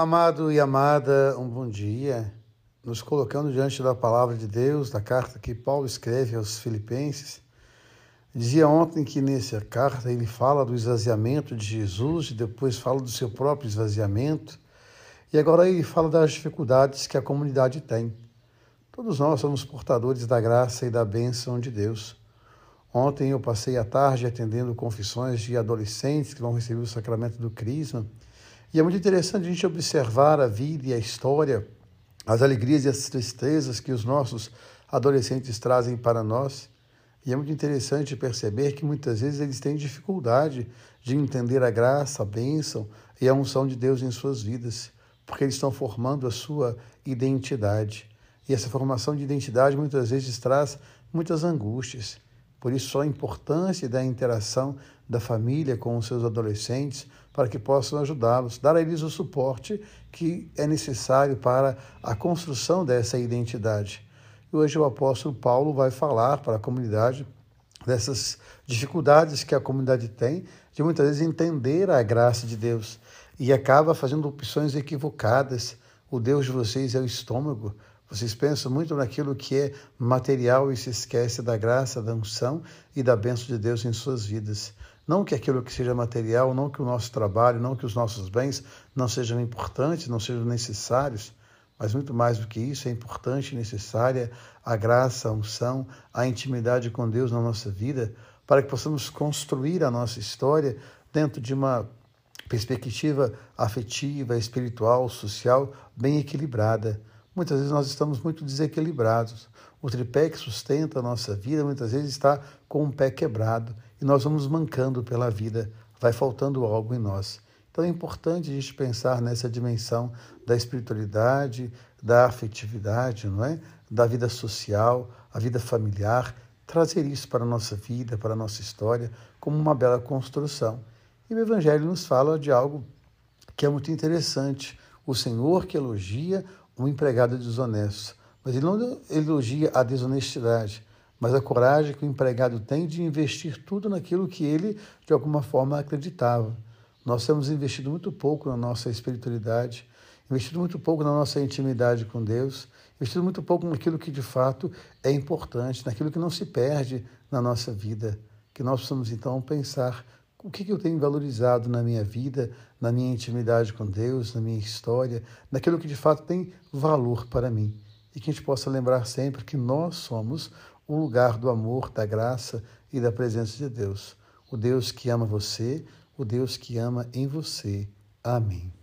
Amado e amada, um bom dia. Nos colocando diante da palavra de Deus, da carta que Paulo escreve aos Filipenses. Dizia ontem que nessa carta ele fala do esvaziamento de Jesus e depois fala do seu próprio esvaziamento. E agora ele fala das dificuldades que a comunidade tem. Todos nós somos portadores da graça e da bênção de Deus. Ontem eu passei a tarde atendendo confissões de adolescentes que vão receber o sacramento do Crisma. E é muito interessante a gente observar a vida e a história, as alegrias e as tristezas que os nossos adolescentes trazem para nós. E é muito interessante perceber que muitas vezes eles têm dificuldade de entender a graça, a bênção e a unção de Deus em suas vidas, porque eles estão formando a sua identidade. E essa formação de identidade muitas vezes traz muitas angústias. Por isso, a importância da interação da família com os seus adolescentes para que possam ajudá-los, dar a eles o suporte que é necessário para a construção dessa identidade. E hoje o apóstolo Paulo vai falar para a comunidade dessas dificuldades que a comunidade tem de muitas vezes entender a graça de Deus e acaba fazendo opções equivocadas. O Deus de vocês é o estômago, vocês pensam muito naquilo que é material e se esquece da graça, da unção e da bênção de Deus em suas vidas. Não que aquilo que seja material, não que o nosso trabalho, não que os nossos bens não sejam importantes, não sejam necessários, mas muito mais do que isso, é importante e necessária a graça, a unção, a intimidade com Deus na nossa vida, para que possamos construir a nossa história dentro de uma perspectiva afetiva, espiritual, social bem equilibrada. Muitas vezes nós estamos muito desequilibrados. O tripé que sustenta a nossa vida muitas vezes está com um pé quebrado e nós vamos mancando pela vida, vai faltando algo em nós. Então é importante a gente pensar nessa dimensão da espiritualidade, da afetividade, não é? Da vida social, a vida familiar, trazer isso para a nossa vida, para a nossa história, como uma bela construção. E o Evangelho nos fala de algo que é muito interessante. O Senhor que elogia um empregado desonesto. Mas ele não elogia a desonestidade, mas a coragem que o empregado tem de investir tudo naquilo que ele, de alguma forma, acreditava. Nós temos investido muito pouco na nossa espiritualidade, investido muito pouco na nossa intimidade com Deus, investido muito pouco naquilo que de fato é importante, naquilo que não se perde na nossa vida. Que nós possamos então pensar o que, eu tenho valorizado na minha vida, na minha intimidade com Deus, na minha história, naquilo que de fato tem valor para mim. E que a gente possa lembrar sempre que nós somos o lugar do amor, da graça e da presença de Deus. O Deus que ama você, o Deus que ama em você. Amém.